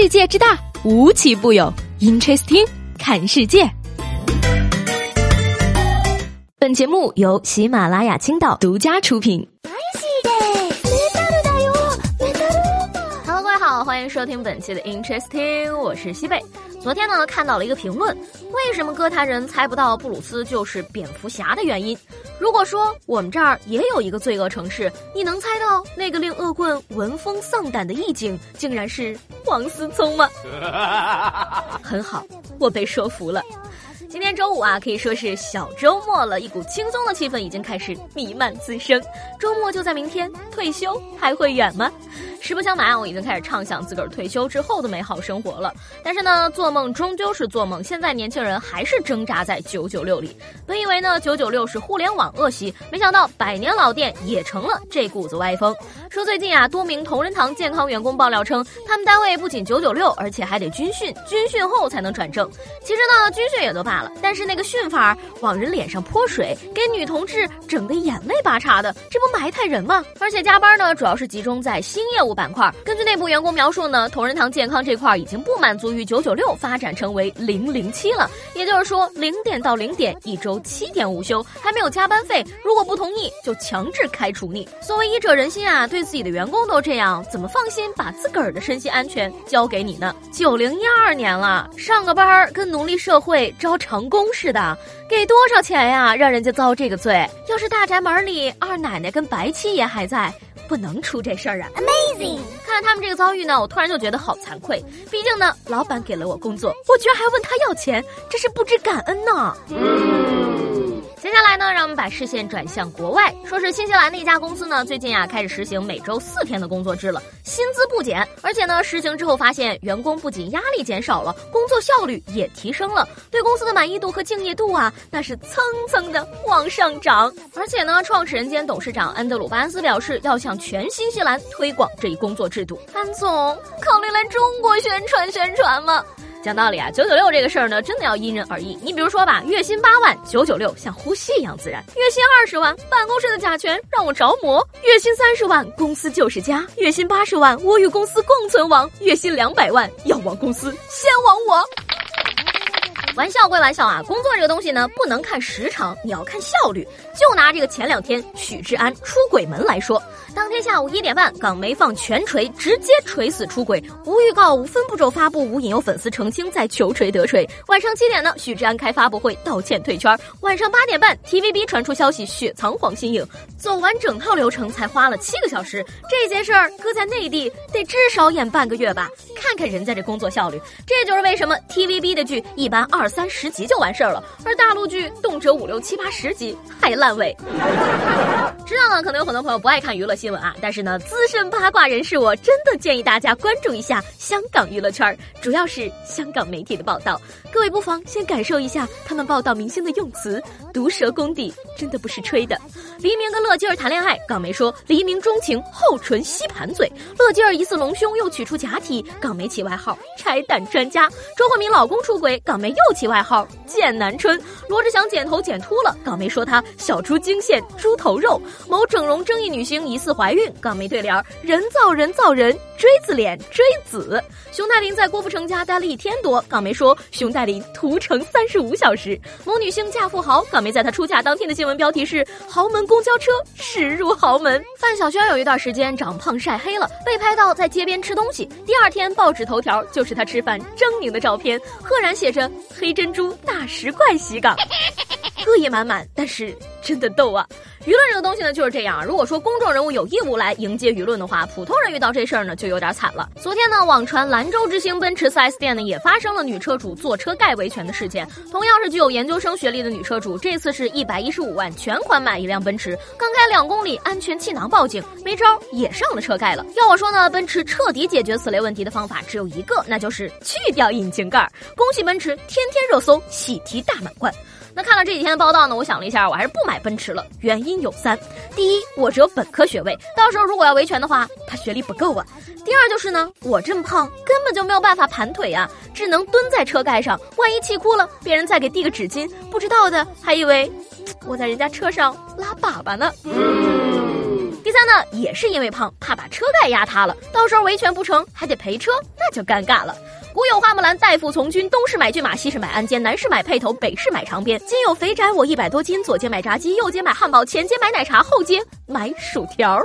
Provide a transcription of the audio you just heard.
世界之大，无奇不有。Interesting，看世界。本节目由喜马拉雅青岛独家出品。Hello，各位好，欢迎收听本期的 Interesting，我是西贝。昨天呢，看到了一个评论，为什么歌坛人猜不到布鲁斯就是蝙蝠侠的原因？如果说我们这儿也有一个罪恶城市，你能猜到那个令恶棍闻风丧胆的意境，竟然是王思聪吗？很好，我被说服了。今天周五啊，可以说是小周末了，一股轻松的气氛已经开始弥漫滋生。周末就在明天，退休还会远吗？实不相瞒，我已经开始畅想自个儿退休之后的美好生活了。但是呢，做梦终究是做梦。现在年轻人还是挣扎在九九六里。本以为呢，九九六是互联网恶习，没想到百年老店也成了这股子歪风。说最近啊，多名同仁堂健康员工爆料称，他们单位不仅九九六，而且还得军训，军训后才能转正。其实呢，军训也就罢了，但是那个训法往人脸上泼水，给女同志整的眼泪巴叉的，这不埋汰人吗？而且加班呢，主要是集中在新业务。板块，根据内部员工描述呢，同仁堂健康这块已经不满足于九九六，发展成为零零七了。也就是说，零点到零点，一周七天无休，还没有加班费。如果不同意，就强制开除你。所谓医者仁心啊，对自己的员工都这样，怎么放心把自个儿的身心安全交给你呢？九零一二年了，上个班跟奴隶社会招长工似的，给多少钱呀？让人家遭这个罪？要是大宅门里二奶奶跟白七爷还在。不能出这事儿啊！Amazing，看了他们这个遭遇呢，我突然就觉得好惭愧。毕竟呢，老板给了我工作，我居然还问他要钱，真是不知感恩呢。接下来呢，让我们把视线转向国外，说是新西兰的一家公司呢，最近啊开始实行每周四天的工作制了，薪资不减，而且呢，实行之后发现员工不仅压力减少了，工作效率也提升了，对公司的满意度和敬业度啊，那是蹭蹭的往上涨。而且呢，创始人兼董事长安德鲁巴恩斯表示，要向全新西兰推广这一工作制度。安总，考虑来中国宣传宣传吗？讲道理啊，九九六这个事儿呢，真的要因人而异。你比如说吧，月薪八万，九九六像呼吸一样自然；月薪二十万，办公室的甲醛让我着魔；月薪三十万，公司就是家；月薪八十万，我与公司共存亡；月薪两百万，要亡公司，先亡我。玩笑归玩笑啊，工作这个东西呢，不能看时长，你要看效率。就拿这个前两天许志安出轨门来说，当天下午一点半，港媒放全锤，直接锤死出轨，无预告、无分步骤发布，无引诱粉丝澄清，再求锤得锤。晚上七点呢，许志安开发布会道歉退圈。晚上八点半，TVB 传出消息雪藏黄心颖，走完整套流程才花了七个小时。这件事儿搁在内地得至少演半个月吧？看看人家这工作效率，这就是为什么 TVB 的剧一般二。三十集就完事儿了，而大陆剧动辄五六七八十集还烂尾。知道呢，可能有很多朋友不爱看娱乐新闻啊，但是呢，资深八卦人士我真的建议大家关注一下香港娱乐圈，主要是香港媒体的报道。各位不妨先感受一下他们报道明星的用词，毒舌功底真的不是吹的。黎明跟乐基儿谈恋爱，港媒说黎明钟情厚唇吸盘嘴；乐基儿疑似隆胸又取出假体，港媒起外号拆弹专家。周慧敏老公出轨，港媒又起外号剑南春。罗志祥剪头剪秃了，港媒说他小猪惊现猪头肉。某整容争议女星疑似怀孕，港媒对联人造人造人。锥子脸锥子，熊黛林在郭富城家待了一天多。港媒说熊黛林屠城三十五小时。某女星嫁富豪，港媒在她出嫁当天的新闻标题是豪门公交车驶入豪门。范晓萱有一段时间长胖晒黑了，被拍到在街边吃东西。第二天报纸头条就是她吃饭狰狞的照片，赫然写着黑珍珠大食怪袭港，恶意满满，但是真的逗啊。舆论这个东西呢就是这样。如果说公众人物有义务来迎接舆论的话，普通人遇到这事儿呢就有点惨了。昨天呢，网传兰州之星奔驰 4S 店呢也发生了女车主坐车盖维权的事件。同样是具有研究生学历的女车主，这次是一百一十五万全款买一辆奔驰，刚开两公里安全气囊报警，没招儿也上了车盖了。要我说呢，奔驰彻底解决此类问题的方法只有一个，那就是去掉引擎盖。恭喜奔驰，天天热搜，喜提大满贯。那看了这几天的报道呢，我想了一下，我还是不买奔驰了。原因有三：第一，我只有本科学位，到时候如果要维权的话，他学历不够啊；第二就是呢，我这么胖，根本就没有办法盘腿啊，只能蹲在车盖上，万一气哭了，别人再给递个纸巾，不知道的还以为我在人家车上拉粑粑呢。第三呢，也是因为胖，怕把车盖压塌了，到时候维权不成还得赔车，那就尴尬了。古有花木兰代父从军，东市买骏马，西市买鞍鞯，南市买辔头，北市买长鞭。今有肥宅我一百多斤，左街买炸鸡，右街买汉堡，前街买奶茶，后街买薯条。